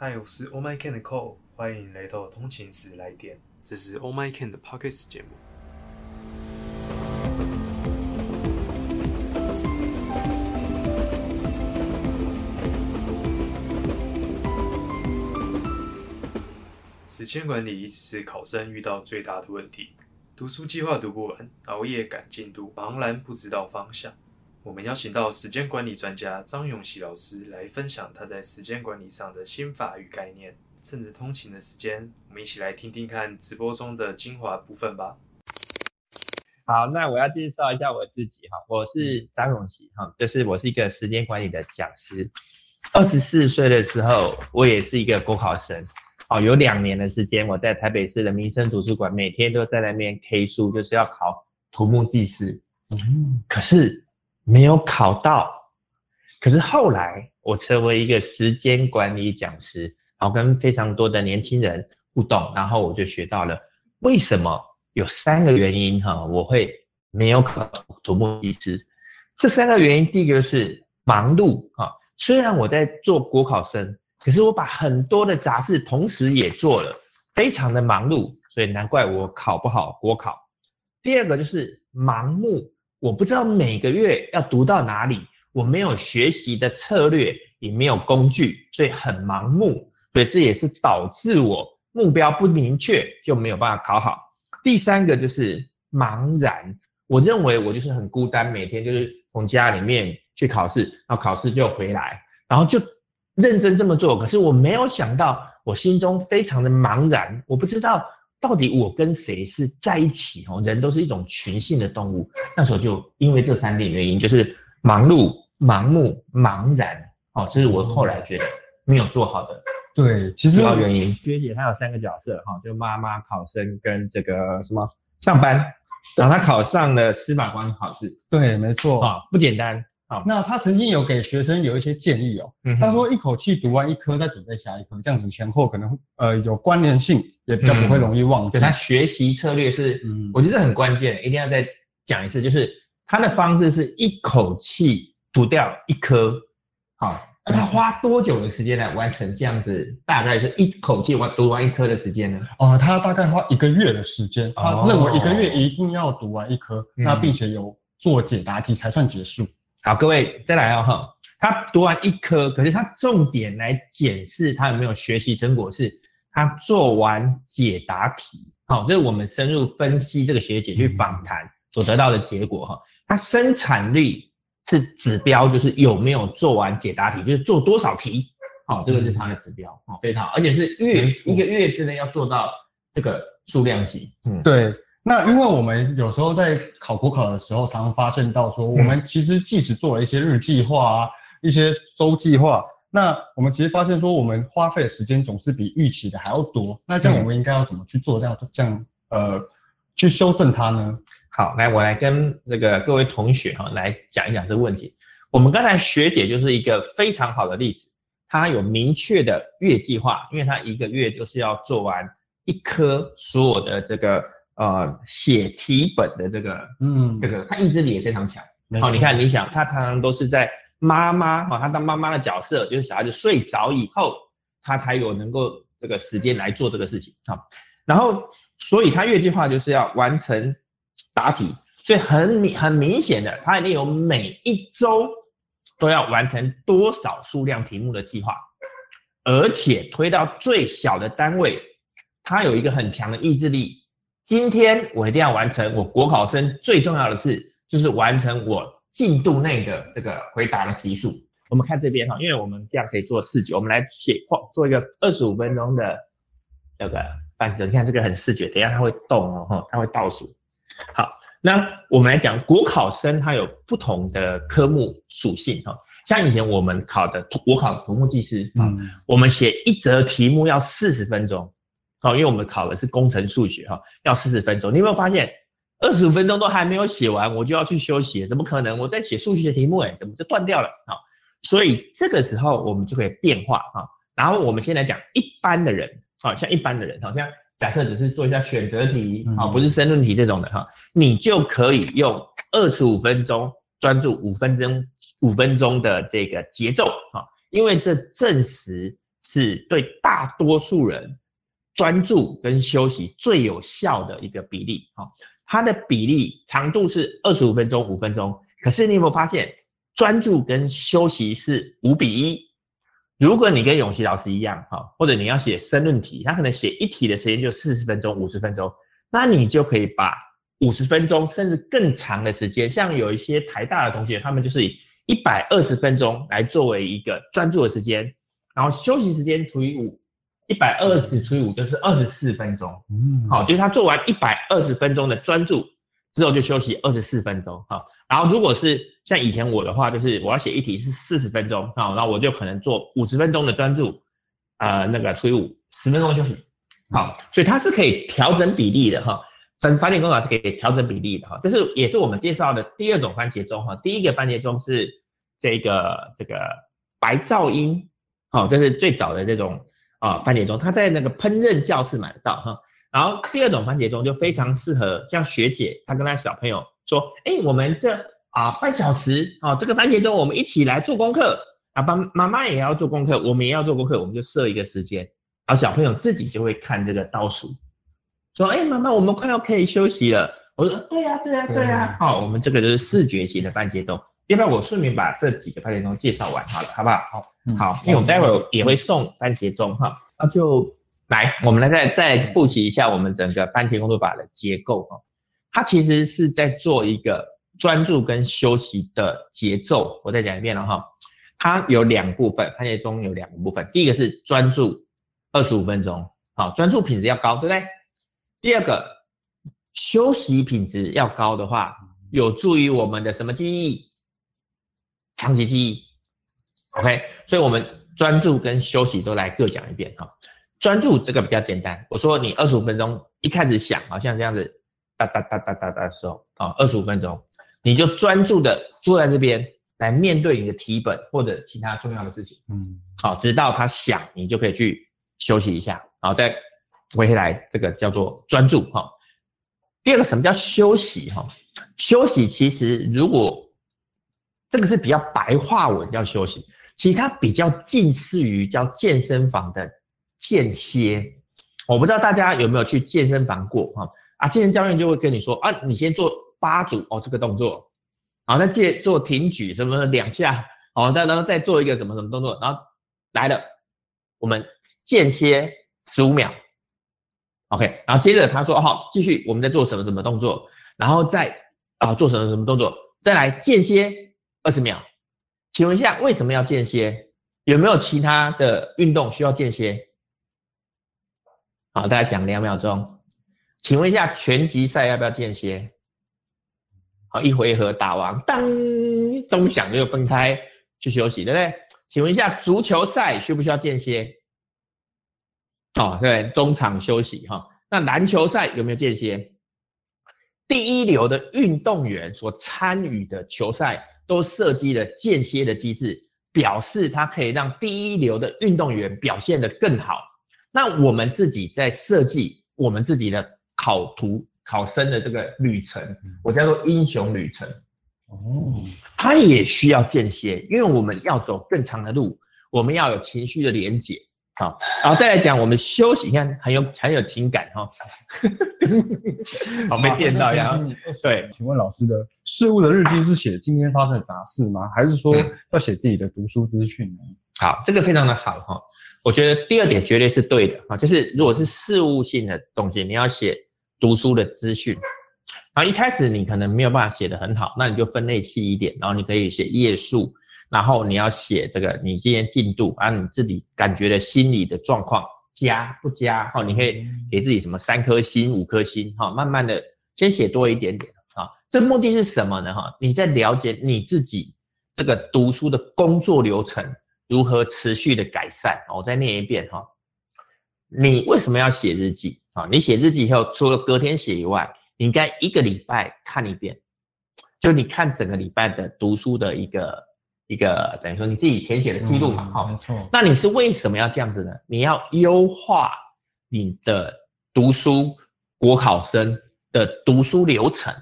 嗨，我是 Oh My Can 的 Cole，欢迎来到通勤时来电，这是 Oh My Can 的 Pockets 节目。时间管理一直是考生遇到最大的问题，读书计划读不完，熬夜赶进度，茫然不知道方向。我们邀请到时间管理专家张永喜老师来分享他在时间管理上的心法与概念。趁着通勤的时间，我们一起来听听看直播中的精华部分吧。好，那我要介绍一下我自己哈，我是张永喜哈，就是我是一个时间管理的讲师。二十四岁的时候，我也是一个国考生。哦，有两年的时间，我在台北市的民生图书馆，每天都在那边 K 书，就是要考土木技师。嗯，可是没有考到。可是后来我成为一个时间管理讲师，然后跟非常多的年轻人互动，然后我就学到了为什么有三个原因哈，我会没有考土木技师。这三个原因，第一个是忙碌哈，虽然我在做国考生。可是我把很多的杂事同时也做了，非常的忙碌，所以难怪我考不好国考。第二个就是盲目，我不知道每个月要读到哪里，我没有学习的策略，也没有工具，所以很盲目，所以这也是导致我目标不明确，就没有办法考好。第三个就是茫然，我认为我就是很孤单，每天就是从家里面去考试，然后考试就回来，然后就。认真这么做，可是我没有想到，我心中非常的茫然，我不知道到底我跟谁是在一起哦。人都是一种群性的动物，那时候就因为这三点原因，就是忙碌、盲目、茫然哦，这是我后来觉得没有做好的对，其实主要原因。学姐她有三个角色哈，就妈妈、考生跟这个什么上班，然后她考上了司法官考试，对，没错啊，不简单。好，那他曾经有给学生有一些建议哦。他说一口气读完一科，再准备下一科，这样子前后可能呃有关联性，也比较不会容易忘记。他学习策略是，嗯，我觉得这很关键，一定要再讲一次，就是他的方式是一口气读掉一科。好，那他花多久的时间来完成这样子？大概是一口气完读完一科的时间呢？哦，他大概花一个月的时间。他认为一个月一定要读完一科，那并且有做解答题才算结束。好，各位再来哦哈。他读完一科，可是他重点来检视他有没有学习成果，是他做完解答题。好，这是我们深入分析这个学姐去访谈所得到的结果哈。他生产率是指标，就是有没有做完解答题，就是做多少题。好，这个是他的指标，好，非常好，而且是月一个月之内要做到这个数量级。嗯，对。那因为我们有时候在考国考的时候，常常发现到说，我们其实即使做了一些日计划啊，一些周计划，那我们其实发现说，我们花费的时间总是比预期的还要多。那这样我们应该要怎么去做？这样这样呃，去修正它呢？好，来我来跟这个各位同学哈来讲一讲这个问题。我们刚才学姐就是一个非常好的例子，她有明确的月计划，因为她一个月就是要做完一科所有的这个。呃，写题本的这个，嗯，这个他意志力也非常强。好，你看，你想，他常常都是在妈妈，哈，他当妈妈的角色，就是小孩子睡着以后，他才有能够这个时间来做这个事情。好，然后，所以他月计划就是要完成答题，所以很明很明显的，他一定有每一周都要完成多少数量题目的计划，而且推到最小的单位，他有一个很强的意志力。今天我一定要完成我国考生最重要的事，就是完成我进度内的这个回答的题数。我们看这边哈，因为我们这样可以做视觉，我们来写画做一个二十五分钟的这个范式。你看这个很视觉，等下它会动哦，哈，它会倒数。好，那我们来讲国考生他有不同的科目属性哈，像以前我们考的国考土木技师啊，我们写一则题目要四十分钟。好，因为我们考的是工程数学，哈，要四十分钟。你有没有发现，二十五分钟都还没有写完，我就要去休息？怎么可能？我在写数学题目，哎，怎么就断掉了？好，所以这个时候我们就可以变化，哈。然后我们先来讲一般的人，好像一般的人，好像假设只是做一下选择题，啊，不是申论题这种的，哈，你就可以用二十五分钟专注五分钟，五分钟的这个节奏，哈，因为这证实。是对大多数人专注跟休息最有效的一个比例啊。它的比例长度是二十五分钟，五分钟。可是你有没有发现，专注跟休息是五比一？如果你跟永琪老师一样，哈，或者你要写申论题，他可能写一题的时间就四十分钟、五十分钟，那你就可以把五十分钟甚至更长的时间，像有一些台大的同学，他们就是以一百二十分钟来作为一个专注的时间，然后休息时间除以五，一百二十除以五就是二十四分钟。嗯，好，就是他做完一百二十分钟的专注。之后就休息二十四分钟，哈。然后如果是像以前我的话，就是我要写一题是四十分钟，啊，那我就可能做五十分钟的专注，呃，那个除以五，十分钟休息，好，所以它是可以调整比例的，哈。整番茄工法是可以调整比例的，哈。这是也是我们介绍的第二种番茄钟，哈。第一个番茄钟是这个这个白噪音，好，这是最早的这种啊番茄钟，它在那个烹饪教室买得到，哈。然后第二种番茄钟就非常适合像学姐，她跟她小朋友说：“哎，我们这啊半小时啊，这个番茄钟我们一起来做功课啊，爸妈妈也要做功课，我们也要做功课，我们就设一个时间，然后小朋友自己就会看这个倒数，说：哎，妈妈，我们快要可以休息了。我说：对呀，对呀，对呀。好，我们这个就是视觉型的番茄钟。要不要我顺便把这几个番茄钟介绍完好了，好不好？好，好，因为我们待会儿也会送番茄钟哈，那就。来，我们来再再复习一下我们整个番茄工作法的结构哈。它其实是在做一个专注跟休息的节奏。我再讲一遍了哈。它有两部分，番茄钟有两个部分。第一个是专注二十五分钟，好，专注品质要高，对不对？第二个休息品质要高的话，有助于我们的什么记忆？长期记忆。OK，所以我们专注跟休息都来各讲一遍哈。专注这个比较简单，我说你二十五分钟一开始想，好像这样子哒哒哒哒哒哒的时候，啊，二十五分钟，你就专注的坐在这边来面对你的题本或者其他重要的事情，嗯，好，直到他想，你就可以去休息一下，然后再回来，这个叫做专注哈。第二个什么叫休息哈？休息其实如果这个是比较白话文叫休息，其实它比较近似于叫健身房的。间歇，我不知道大家有没有去健身房过哈啊，健身教练就会跟你说啊，你先做八组哦这个动作，然后再借做挺举什么两下，哦再然后再做一个什么什么动作，然后来了，我们间歇十五秒，OK，然后接着他说好，继续我们在做什么什么动作，然后再啊做什么什么动作，再来间歇二十秒，请问一下为什么要间歇？有没有其他的运动需要间歇？好，大家想两秒钟，请问一下，拳击赛要不要间歇？好，一回合打完，当钟响就分开去休息，对不对？请问一下，足球赛需不需要间歇？哦，对，中场休息哈。那篮球赛有没有间歇？第一流的运动员所参与的球赛都设计了间歇的机制，表示它可以让第一流的运动员表现得更好。那我们自己在设计我们自己的考图考生的这个旅程，我叫做英雄旅程。哦，它也需要间歇，因为我们要走更长的路，我们要有情绪的连接。好，然后再来讲我们休息，你看很有很有情感哈。好，没见到呀。对，请问老师的事物的日记是写今天发生的杂事吗？还是说要写自己的读书资讯呢？好，这个非常的好哈。我觉得第二点绝对是对的啊，就是如果是事务性的东西，你要写读书的资讯，然后一开始你可能没有办法写得很好，那你就分类细一点，然后你可以写页数，然后你要写这个你今天进度，啊，你自己感觉的心理的状况加不加，哈，你可以给自己什么三颗星、五颗星，哈，慢慢的先写多一点点啊，这目的是什么呢？哈，你在了解你自己这个读书的工作流程。如何持续的改善？我再念一遍哈。你为什么要写日记啊？你写日记以后，除了隔天写以外，你应该一个礼拜看一遍，就你看整个礼拜的读书的一个一个等于说你自己填写的记录嘛。好，没错。那你是为什么要这样子呢？你要优化你的读书国考生的读书流程，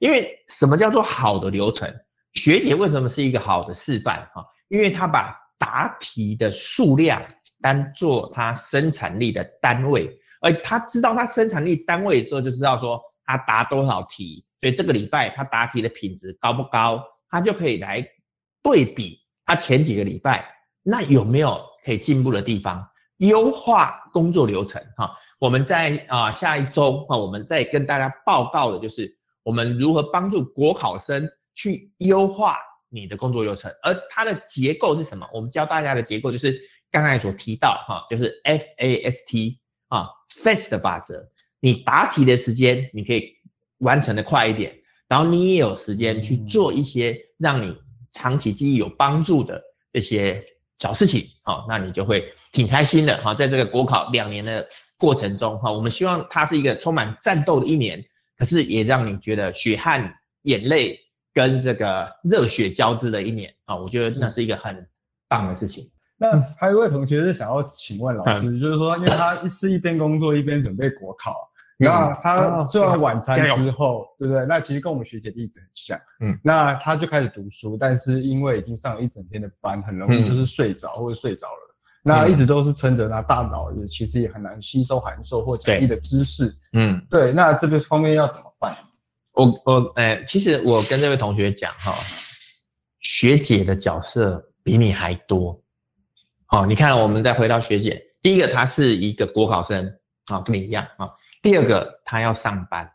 因为什么叫做好的流程？学姐为什么是一个好的示范？哈。因为她把答题的数量当做她生产力的单位，而她知道她生产力单位之后，就知道说她答多少题，所以这个礼拜她答题的品质高不高，她就可以来对比他前几个礼拜，那有没有可以进步的地方，优化工作流程哈。我们在啊下一周啊，我们再跟大家报告的就是我们如何帮助国考生去优化你的工作流程，而它的结构是什么？我们教大家的结构就是刚才所提到哈，就是 FAST 啊，FAST 法则。你答题的时间你可以完成的快一点，然后你也有时间去做一些让你长期记忆有帮助的这些小事情，好，那你就会挺开心的哈，在这个国考两年的。过程中哈，我们希望它是一个充满战斗的一年，可是也让你觉得血汗、眼泪跟这个热血交织的一年啊！我觉得那是一个很棒的事情。那还有一位同学是想要请问老师，就是说，因为他是一边工作一边准备国考，那他吃完晚餐之后，对不对？那其实跟我们学姐例子很像，嗯，那他就开始读书，但是因为已经上了一整天的班，很容易就是睡着或者睡着了。那一直都是撑着，那大脑也其实也很难吸收函授或讲义的知识。嗯，对。那这个方面要怎么办？我我哎，其实我跟这位同学讲哈，学姐的角色比你还多。好，你看我们再回到学姐，第一个她是一个国考生啊，跟你一样啊。第二个她要上班，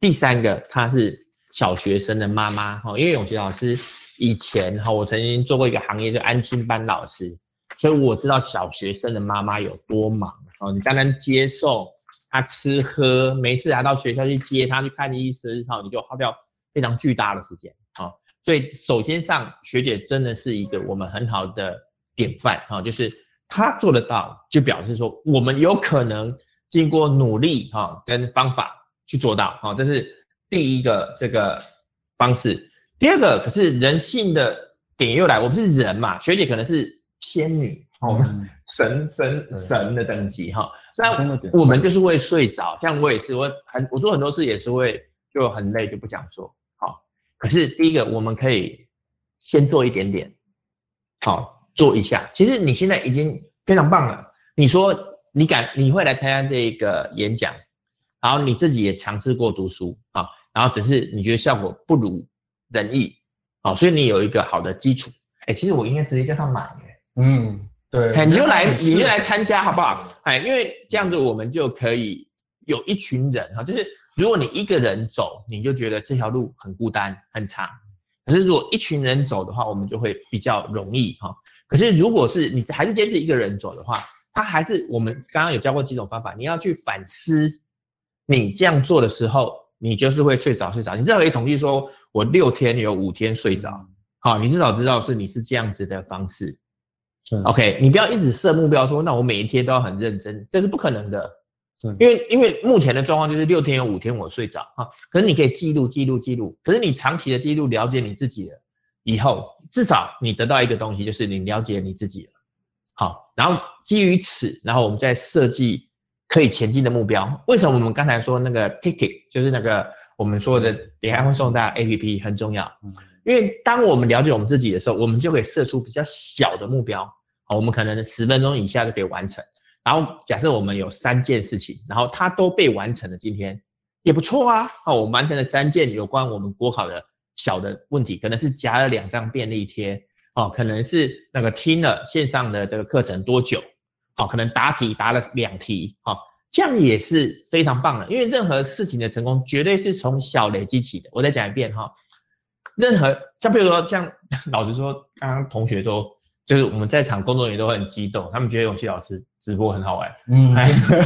第三个她是小学生的妈妈哈。因为永琪老师以前哈，我曾经做过一个行业，就安亲班老师。所以我知道小学生的妈妈有多忙哦，你单单接送他吃喝，每次来到学校去接他去看医生，哈，你就花掉非常巨大的时间啊。所以首先上学姐真的是一个我们很好的典范哈，就是她做得到，就表示说我们有可能经过努力哈跟方法去做到哈，这是第一个这个方式。第二个可是人性的点又来，我们是人嘛，学姐可能是。仙女，我们神神神的等级哈，那我们就是会睡着，像我也是，我很我做很多事也是会就很累就不想做，好，可是第一个我们可以先做一点点，好做一下，其实你现在已经非常棒了。你说你敢你会来参加这个演讲，然后你自己也尝试过读书啊，然后只是你觉得效果不如人意，啊，所以你有一个好的基础，哎，其实我应该直接叫他买。嗯，对，你就来，你就来参加好不好？哎，因为这样子我们就可以有一群人哈，就是如果你一个人走，你就觉得这条路很孤单很长；可是如果一群人走的话，我们就会比较容易哈。可是如果是你还是坚持一个人走的话，他还是我们刚刚有教过几种方法，你要去反思，你这样做的时候，你就是会睡着睡着。你至少可以统计说，我六天有五天睡着，好，你至少知道是你是这样子的方式。OK，你不要一直设目标说，那我每一天都要很认真，这是不可能的。因为因为目前的状况就是六天有五天我睡着啊，可是你可以记录记录记录，可是你长期的记录了解你自己了以后，至少你得到一个东西，就是你了解你自己了。好，然后基于此，然后我们再设计可以前进的目标。为什么我们刚才说那个 ticket 就是那个我们说的等下会送大家 APP 很重要？因为当我们了解我们自己的时候，我们就可以设出比较小的目标。好，我们可能十分钟以下就可以完成。然后假设我们有三件事情，然后它都被完成了，今天也不错啊。好，我们完成了三件有关我们国考的小的问题，可能是夹了两张便利贴，哦，可能是那个听了线上的这个课程多久，哦，可能答题答了两题，哦，这样也是非常棒的。因为任何事情的成功，绝对是从小累积起的。我再讲一遍哈。任何像比如说像 老实说，刚刚同学都就是我们在场工作人员都很激动，他们觉得永琪老师直播很好玩。嗯，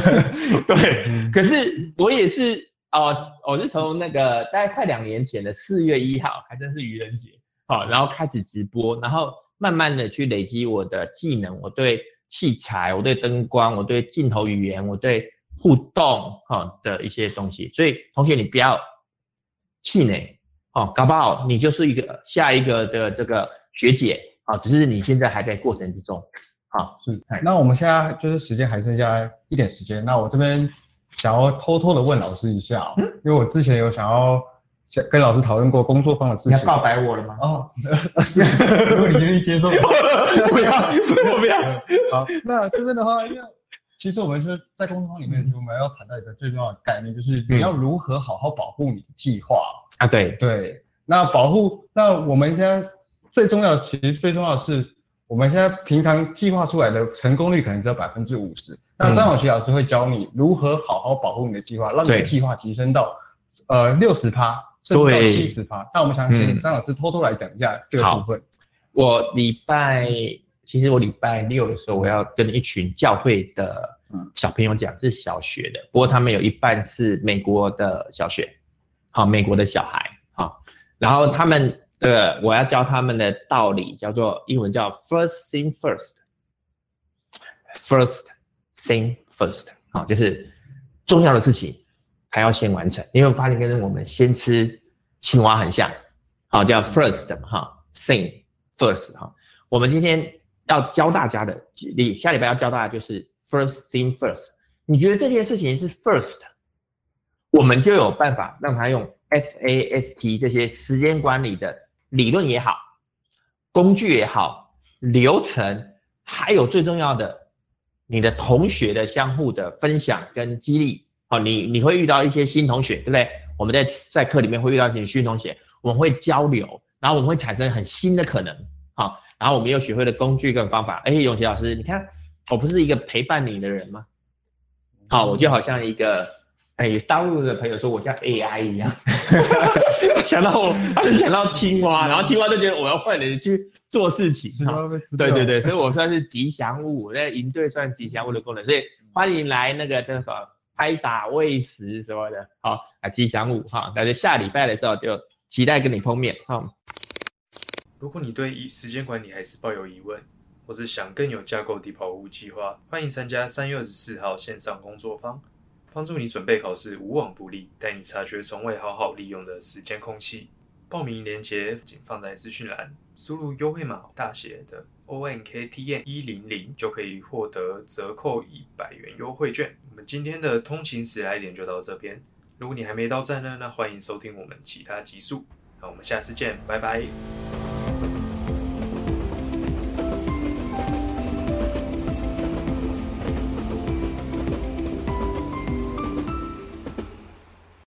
对。可是我也是哦，我是从那个大概快两年前的四月一号，还真是愚人节，好，然后开始直播，然后慢慢的去累积我的技能，我对器材，我对灯光，我对镜头语言，我对互动哈的一些东西。所以同学你不要气馁。哦，搞不好你就是一个下一个的这个学姐啊，只是你现在还在过程之中。好，是。那我们现在就是时间还剩下一点时间，那我这边想要偷偷的问老师一下，因为我之前有想要想跟老师讨论过工作方的事情。你要告白我了吗？哦，如果你愿意接受，不要，我不要。好，那这边的话，因为其实我们是在工作方里面，我们要谈到一个最重要的概念，就是你要如何好好保护你的计划。啊，对，对，那保护，那我们现在最重要的，其实最重要的是，我们现在平常计划出来的成功率可能只有百分之五十。那张永琪老师会教你如何好好保护你的计划，让你的对计划提升到呃六十趴，甚至到对。七十趴。那我们想请嗯。张老师偷偷来讲一下这个好。部分。我礼拜，其实我礼拜六的时候，我要跟一群教会的嗯。小朋友讲，是小学的，不过他们有一半是美国的小学，好，美国的小孩，好，然后他们的我要教他们的道理叫做英文叫 first thing first，first thing first，好，就是重要的事情还要先完成，因为我发现跟我们先吃青蛙很像，好，叫 first 嘛，哈，thing first 哈，我们今天要教大家的，你下礼拜要教大家就是 first thing first。你觉得这件事情是 first，我们就有办法让他用 FAST 这些时间管理的理论也好，工具也好，流程，还有最重要的，你的同学的相互的分享跟激励。好，你你会遇到一些新同学，对不对？我们在在课里面会遇到一些新同学，我们会交流，然后我们会产生很新的可能。好，然后我们又学会了工具跟方法。哎，永琪老师，你看我不是一个陪伴你的人吗？好，我就好像一个哎，大陆的朋友说我像 AI 一样，想到我，他就想到青蛙，然后青蛙就觉得我要换人去做事情。对对对，所以我算是吉祥物，我在营队算吉祥物的功能，所以欢迎来那个这个什么拍打喂食什么的，好啊吉祥物哈，那就下礼拜的时候就期待跟你碰面哈。如果你对时间管理还是抱有疑问，或是想更有架构地跑务计划，欢迎参加三月二十四号线上工作坊，帮助你准备考试无往不利，带你察觉从未好好利用的时间空隙。报名链接请放在资讯栏，输入优惠码大写的 O N K T N 一零零就可以获得折扣一百元优惠券。我们今天的通勤时来点就到这边，如果你还没到站呢，那欢迎收听我们其他集数。那我们下次见，拜拜。